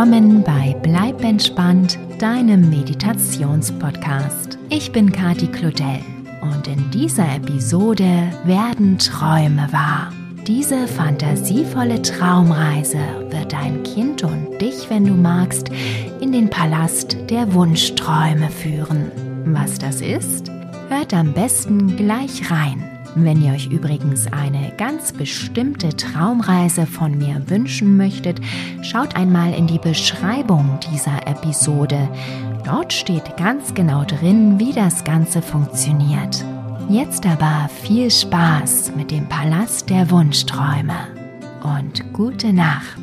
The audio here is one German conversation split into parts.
willkommen bei Bleib entspannt, deinem Meditationspodcast. Ich bin Kati Claudel und in dieser Episode werden Träume wahr. Diese fantasievolle Traumreise wird dein Kind und dich, wenn du magst, in den Palast der Wunschträume führen. Was das ist? Hört am besten gleich rein. Wenn ihr euch übrigens eine ganz bestimmte Traumreise von mir wünschen möchtet, schaut einmal in die Beschreibung dieser Episode. Dort steht ganz genau drin, wie das Ganze funktioniert. Jetzt aber viel Spaß mit dem Palast der Wunschträume und gute Nacht,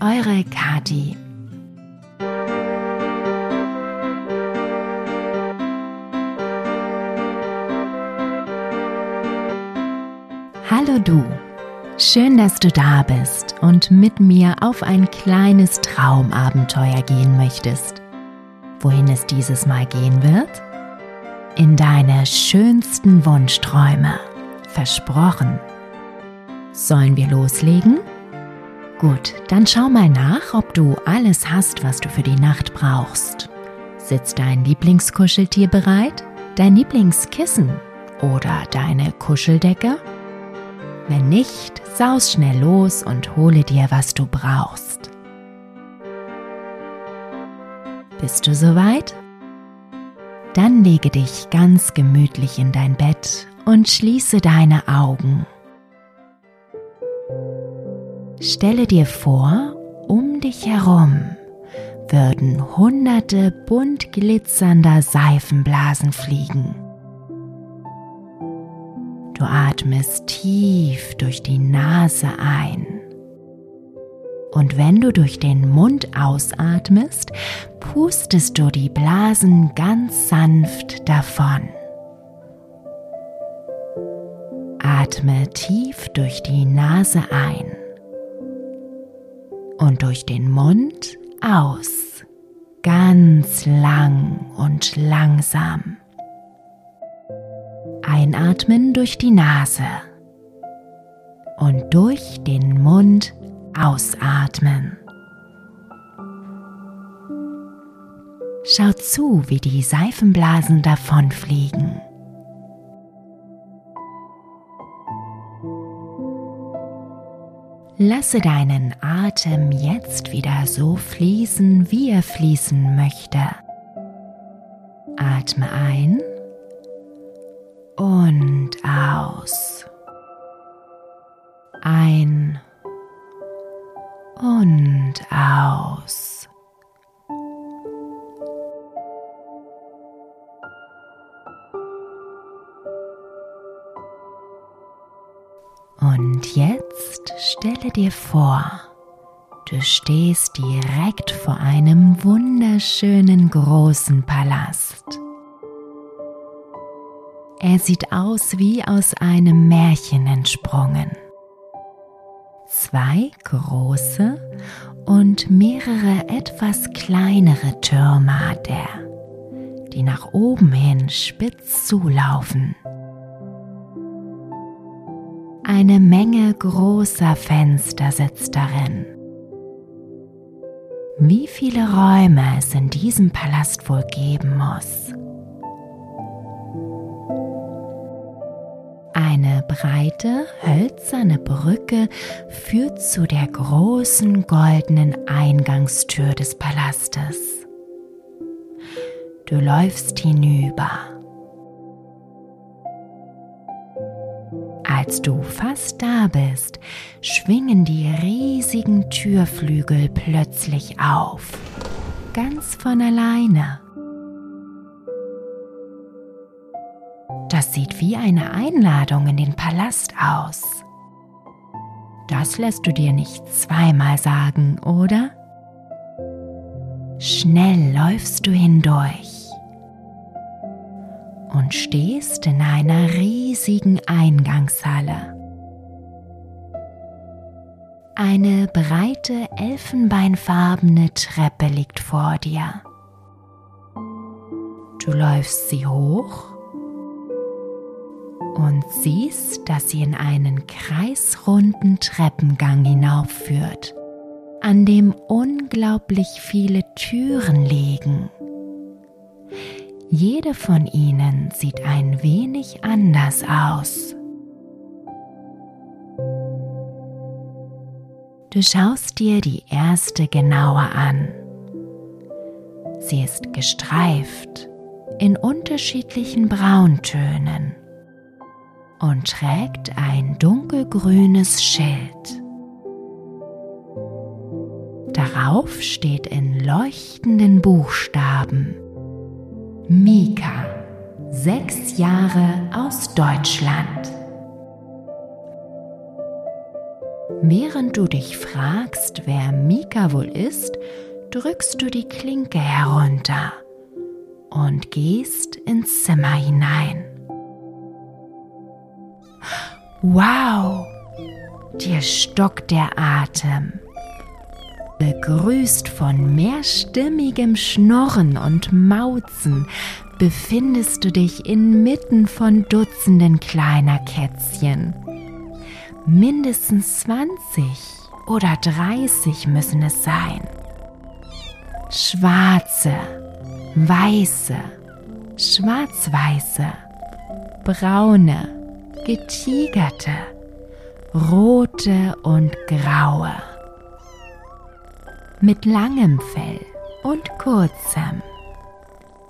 eure Kati. Hallo du, schön, dass du da bist und mit mir auf ein kleines Traumabenteuer gehen möchtest. Wohin es dieses Mal gehen wird? In deine schönsten Wunschträume. Versprochen. Sollen wir loslegen? Gut, dann schau mal nach, ob du alles hast, was du für die Nacht brauchst. Sitzt dein Lieblingskuscheltier bereit? Dein Lieblingskissen? Oder deine Kuscheldecke? Wenn nicht, saus schnell los und hole dir, was du brauchst. Bist du soweit? Dann lege dich ganz gemütlich in dein Bett und schließe deine Augen. Stelle dir vor, um dich herum würden hunderte bunt glitzernder Seifenblasen fliegen. Du atmest tief durch die Nase ein. Und wenn du durch den Mund ausatmest, pustest du die Blasen ganz sanft davon. Atme tief durch die Nase ein und durch den Mund aus, ganz lang und langsam. Einatmen durch die Nase und durch den Mund ausatmen. Schau zu, wie die Seifenblasen davonfliegen. Lasse deinen Atem jetzt wieder so fließen, wie er fließen möchte. Atme ein und aus. Ein und aus. Und jetzt stelle dir vor, du stehst direkt vor einem wunderschönen großen Palast. Er sieht aus wie aus einem Märchen entsprungen. Zwei große und mehrere etwas kleinere Türme hat er, die nach oben hin spitz zulaufen. Eine Menge großer Fenster sitzt darin. Wie viele Räume es in diesem Palast wohl geben muss. Eine breite, hölzerne Brücke führt zu der großen goldenen Eingangstür des Palastes. Du läufst hinüber. Als du fast da bist, schwingen die riesigen Türflügel plötzlich auf, ganz von alleine. Das sieht wie eine Einladung in den Palast aus. Das lässt du dir nicht zweimal sagen, oder? Schnell läufst du hindurch und stehst in einer riesigen Eingangshalle. Eine breite elfenbeinfarbene Treppe liegt vor dir. Du läufst sie hoch und siehst, dass sie in einen kreisrunden Treppengang hinaufführt. an dem unglaublich viele Türen liegen. Jede von ihnen sieht ein wenig anders aus. Du schaust dir die erste genauer an. Sie ist gestreift in unterschiedlichen Brauntönen und trägt ein dunkelgrünes Schild. Darauf steht in leuchtenden Buchstaben Mika, sechs Jahre aus Deutschland. Während du dich fragst, wer Mika wohl ist, drückst du die Klinke herunter und gehst ins Zimmer hinein. Wow, dir stockt der Atem. Begrüßt von mehrstimmigem Schnorren und Mauzen befindest du dich inmitten von Dutzenden kleiner Kätzchen mindestens 20 oder 30 müssen es sein. Schwarze, weiße, schwarz-weiße, braune, getigerte, rote und graue. Mit langem Fell und kurzem.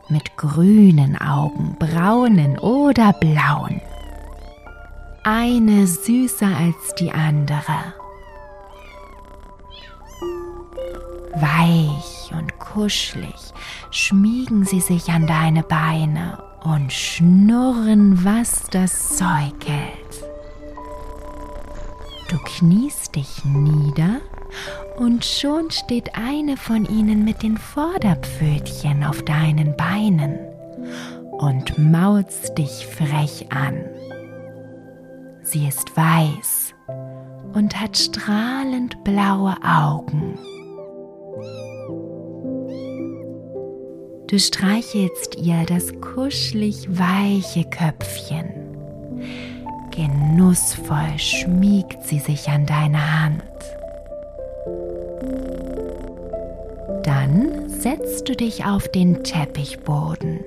Mit grünen Augen, braunen oder blauen eine süßer als die andere. Weich und kuschelig schmiegen sie sich an deine Beine und schnurren, was das Zeug hält. Du kniest dich nieder und schon steht eine von ihnen mit den Vorderpfötchen auf deinen Beinen und mauzt dich frech an. Sie ist weiß und hat strahlend blaue Augen. Du streichelst ihr das kuschelig weiche Köpfchen. Genussvoll schmiegt sie sich an deine Hand. Dann setzt du dich auf den Teppichboden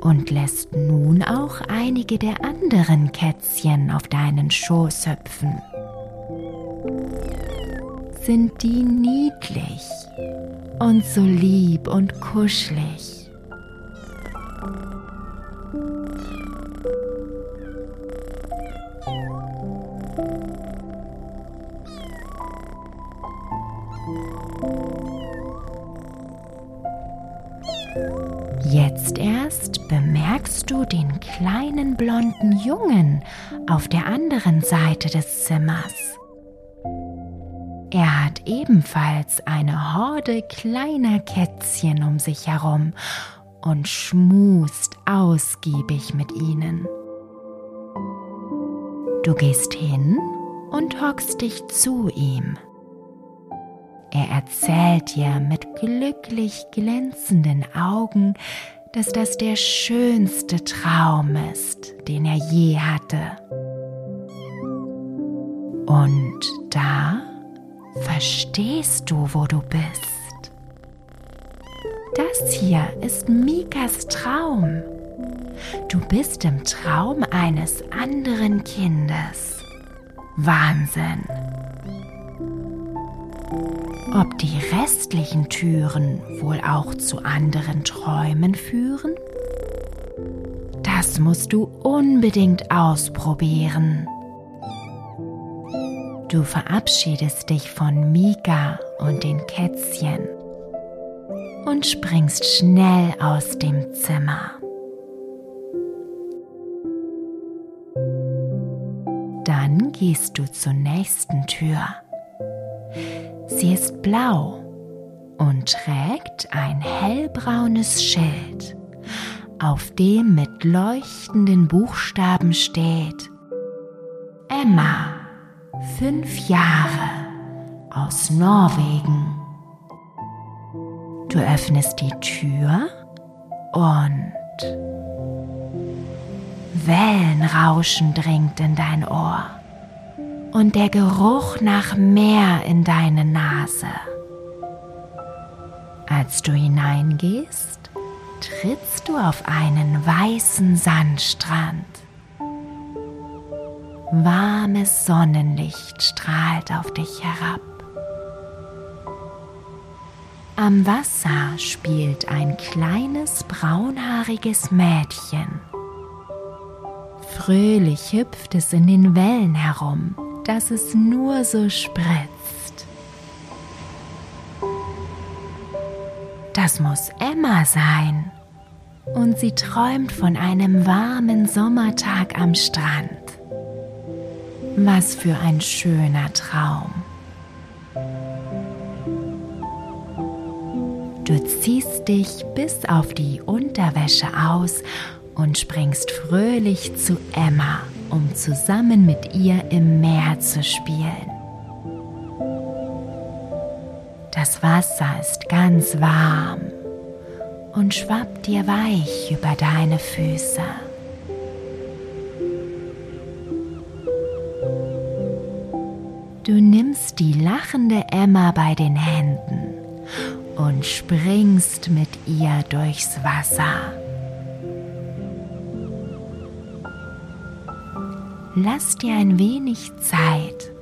und lässt nun auch einige der anderen Kätzchen auf deinen Schoß hüpfen. Sind die niedlich und so lieb und kuschelig? Jetzt erst bemerkst du den kleinen blonden Jungen auf der anderen Seite des Zimmers. Er hat ebenfalls eine Horde kleiner Kätzchen um sich herum und schmust ausgiebig mit ihnen. Du gehst hin und hockst dich zu ihm. Er erzählt dir mit glücklich glänzenden Augen, dass das der schönste Traum ist, den er je hatte. Und da verstehst du, wo du bist. Das hier ist Mikas Traum. Du bist im Traum eines anderen Kindes. Wahnsinn. Ob die restlichen Türen wohl auch zu anderen Träumen führen? Das musst du unbedingt ausprobieren. Du verabschiedest dich von Mika und den Kätzchen und springst schnell aus dem Zimmer. Dann gehst du zur nächsten Tür. Sie ist blau und trägt ein hellbraunes Schild, auf dem mit leuchtenden Buchstaben steht Emma, fünf Jahre, aus Norwegen. Du öffnest die Tür und Wellenrauschen dringt in dein Ohr. und der Geruch nach Meer in deine Nase. Als du hineingehst, trittst du auf einen weißen Sandstrand. Warmes Sonnenlicht strahlt auf dich herab. Am Wasser spielt ein kleines braunhaariges Mädchen. Fröhlich hüpft es in den Wellen herum, dass es nur so spritzt. Das muss Emma sein. Und sie träumt von einem warmen Sommertag am Strand. Was für ein schöner Traum. Du ziehst dich bis auf die Unterwäsche aus und springst fröhlich zu Emma, um zusammen mit ihr im Meer zu spielen. Das Wasser ist ganz warm und schwappt dir weich über deine Füße. Du nimmst die lachende Emma bei den Händen und springst mit ihr durchs Wasser. Lass dir ein wenig Zeit,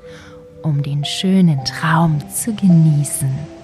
um den schönen Traum zu genießen.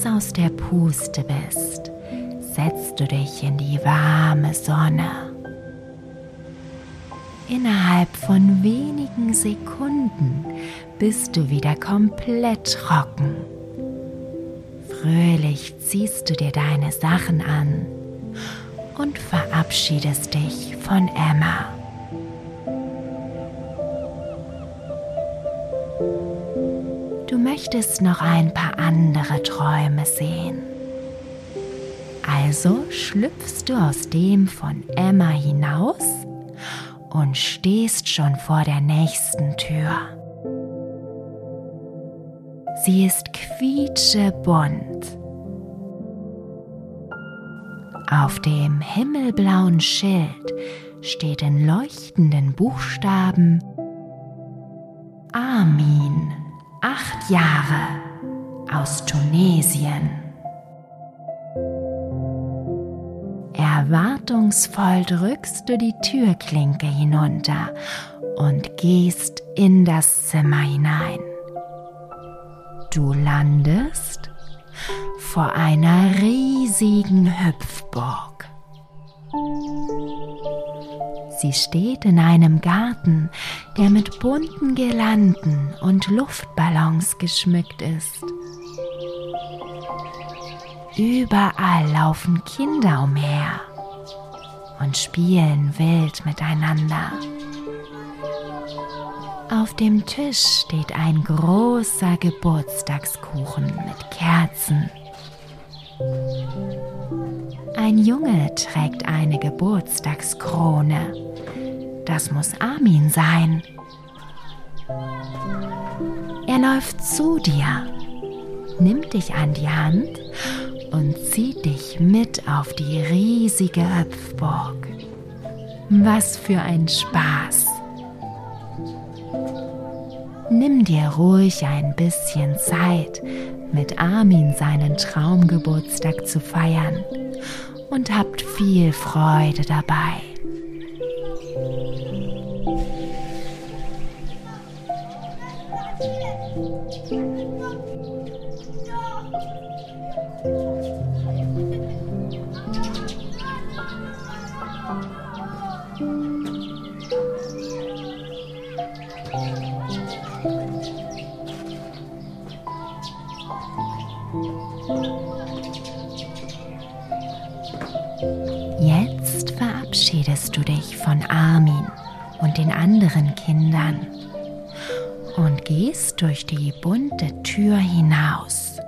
Ganz aus der Puste bist, setzt du dich in die warme Sonne. Innerhalb von wenigen Sekunden bist du wieder komplett trocken. Fröhlich ziehst du dir deine Sachen an und verabschiedest dich von Emma. Möchtest noch ein paar andere Träume sehen. Also schlüpfst du aus dem von Emma hinaus und stehst schon vor der nächsten Tür. Sie ist quietschebunt. Auf dem himmelblauen Schild steht in leuchtenden Buchstaben Armin acht Jahre aus Tunesien. Erwartungsvoll drückst du die Türklinke hinunter und gehst in das Zimmer hinein. Du landest vor einer riesigen Hüpfburg. Sie steht in einem Garten, der mit bunten Girlanden und Luftballons geschmückt ist. Überall laufen Kinder umher und spielen wild miteinander. Auf dem Tisch steht ein großer Geburtstagskuchen mit Kerzen. Ein Junge trägt eine Geburtstagskrone das muss Armin sein. Er läuft zu dir, nimmt dich an die Hand und zieht dich mit auf die riesige Hüpfburg. Was für ein Spaß! Nimm dir ruhig ein bisschen Zeit, mit Armin seinen Traumgeburtstag zu feiern und habt viel Freude dabei. Durch die bunte Tür hinaus.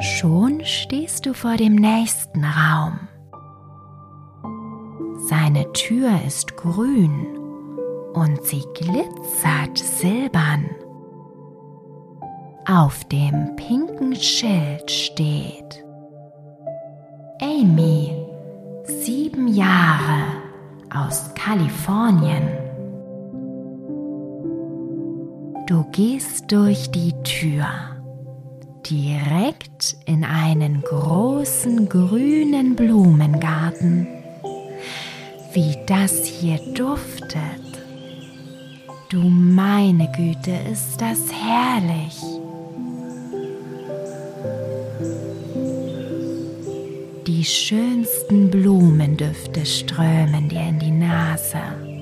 Schon stehst du vor dem nächsten Raum. Seine Tür ist grün und sie glitzert silbern. Auf dem pinken Schild steht Amy, sieben Jahre aus Kalifornien. Du gehst durch die Tür direkt in einen großen grünen Blumengarten. Wie das hier duftet. Du meine Güte, ist das herrlich. Die schönsten Blumendüfte strömen dir in die Nase.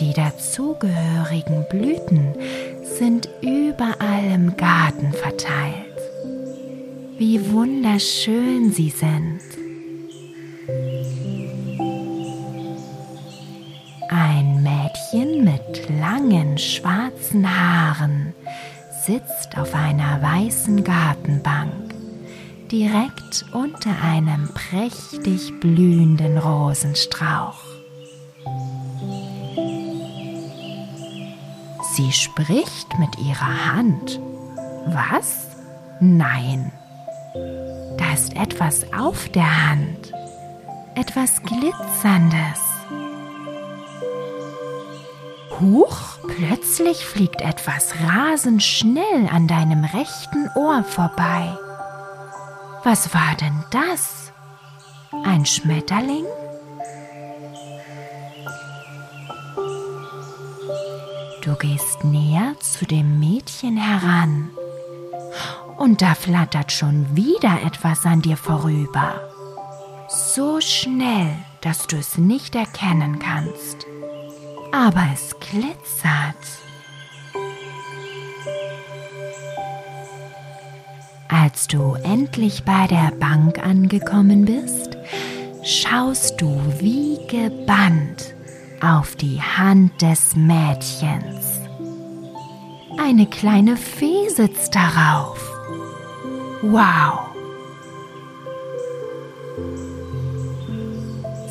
Die dazugehörigen Blüten sind überall im Garten verteilt. Wie wunderschön sie sind. Ein Mädchen mit langen schwarzen Haaren sitzt auf einer weißen Gartenbank direkt unter einem prächtig blühenden Rosenstrauch. Sie spricht mit ihrer Hand. Was? Nein. Da ist etwas auf der Hand. Etwas Glitzerndes. Huch, plötzlich fliegt etwas rasend schnell an deinem rechten Ohr vorbei. Was war denn das? Ein Schmetterling? Du gehst näher zu dem Mädchen heran. Und da flattert schon wieder etwas an dir vorüber. So schnell, dass du es nicht erkennen kannst. Aber es glitzert. Als du endlich bei der Bank angekommen bist, schaust du wie gebannt auf die Hand des Mädchens. Eine kleine Fee sitzt darauf. Wow!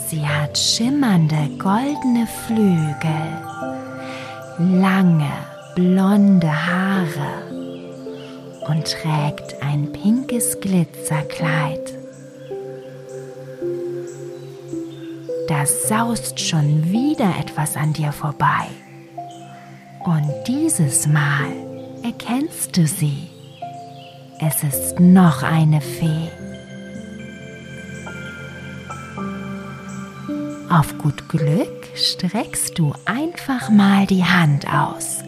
Sie hat schimmernde goldene Flügel, lange blonde Haare und trägt ein pinkes Glitzerkleid. Da saust schon wieder etwas an dir vorbei. Und dieses Mal erkennst du sie. Es ist noch eine Fee. Auf gut Glück streckst du einfach mal die Hand aus.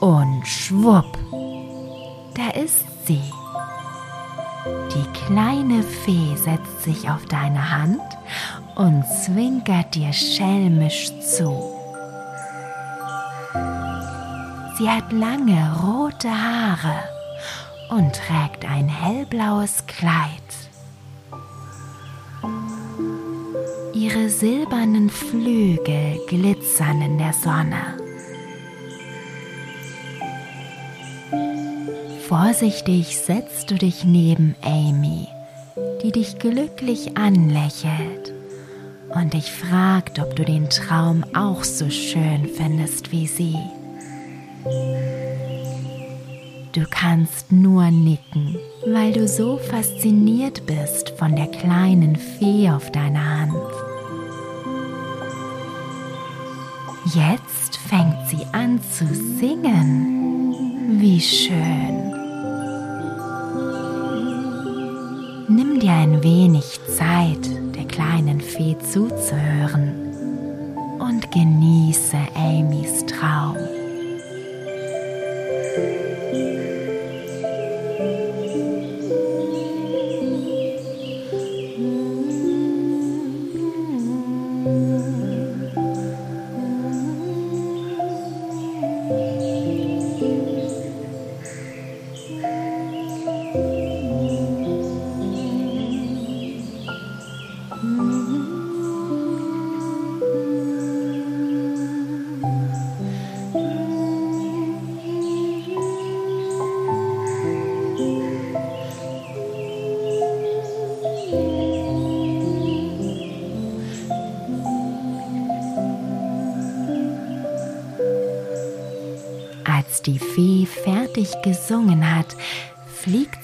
Und schwupp, da ist sie. Die kleine Fee setzt sich auf deine Hand und zwinkert dir schelmisch zu. Sie hat lange rote Haare und trägt ein hellblaues Kleid. Ihre silbernen Flügel glitzern in der Sonne. Vorsichtig setzt du dich neben Amy, die dich glücklich anlächelt und dich fragt, ob du den Traum auch so schön findest wie sie. Du kannst nur nicken, weil du so fasziniert bist von der kleinen Fee auf deiner Hand. Jetzt fängt sie an zu singen. Wie schön. Nimm dir ein wenig Zeit, der kleinen Fee zuzuhören und genieße Amys Traum.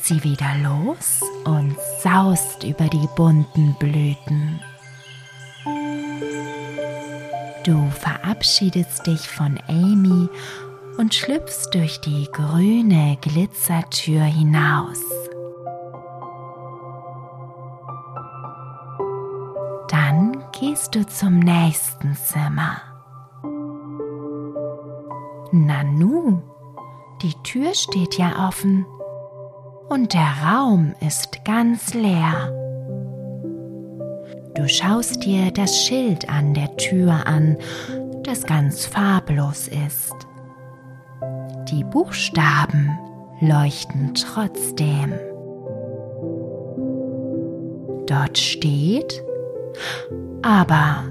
Sie wieder los und saust über die bunten Blüten. Du verabschiedest dich von Amy und schlüpfst durch die grüne Glitzertür hinaus. Dann gehst du zum nächsten Zimmer. Nanu, die Tür steht ja offen und der Raum ist ganz leer. Du schaust dir das Schild an der Tür an, das ganz farblos ist. Die Buchstaben leuchten trotzdem. Dort steht, aber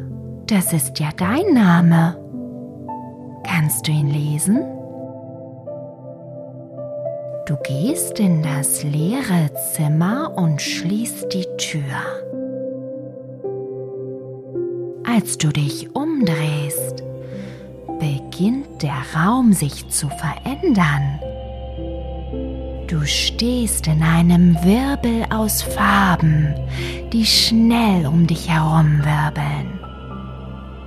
das ist ja dein Name. Kannst du ihn lesen? Du gehst in das leere Zimmer und schließt die Tür. Als du dich umdrehst, beginnt der Raum sich zu verändern. Du stehst in einem Wirbel aus Farben, die schnell um dich herum wirbeln.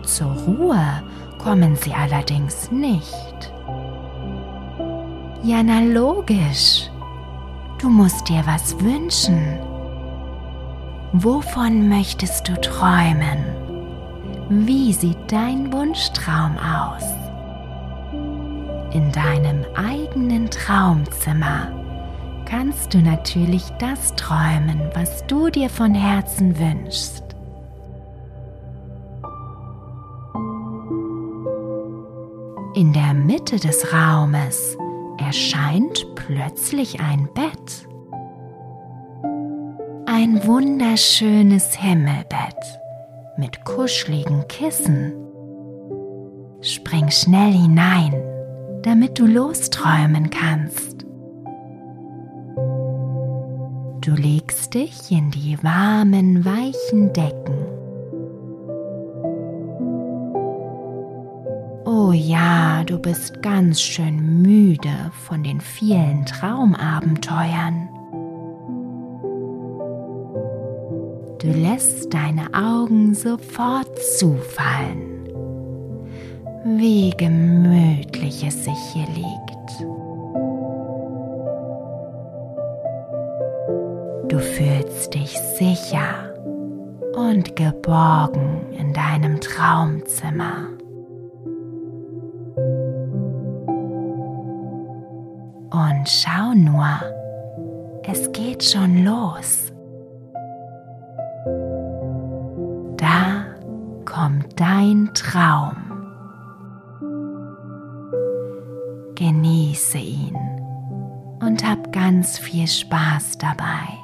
Zur Ruhe kommen sie allerdings nicht. Ja, na logisch. Du musst dir was wünschen. Wovon möchtest du träumen? Wie sieht dein Wunschtraum aus? In deinem eigenen Traumzimmer kannst du natürlich das träumen, was du dir von Herzen wünschst. In der Mitte des Raumes erscheint plötzlich ein Bett. Ein wunderschönes Himmelbett mit kuscheligen Kissen. Spring schnell hinein, damit du losträumen kannst. Du legst dich in die warmen, weichen Decken. Du bist ganz schön müde von den vielen Traumabenteuern. Du lässt deine Augen sofort zufallen. Wie gemütlich es sich hier liegt. Du fühlst dich sicher und geborgen in deinem Traumzimmer. Und schau nur, es geht schon los. Da kommt dein Traum. Genieße ihn und hab ganz viel Spaß dabei.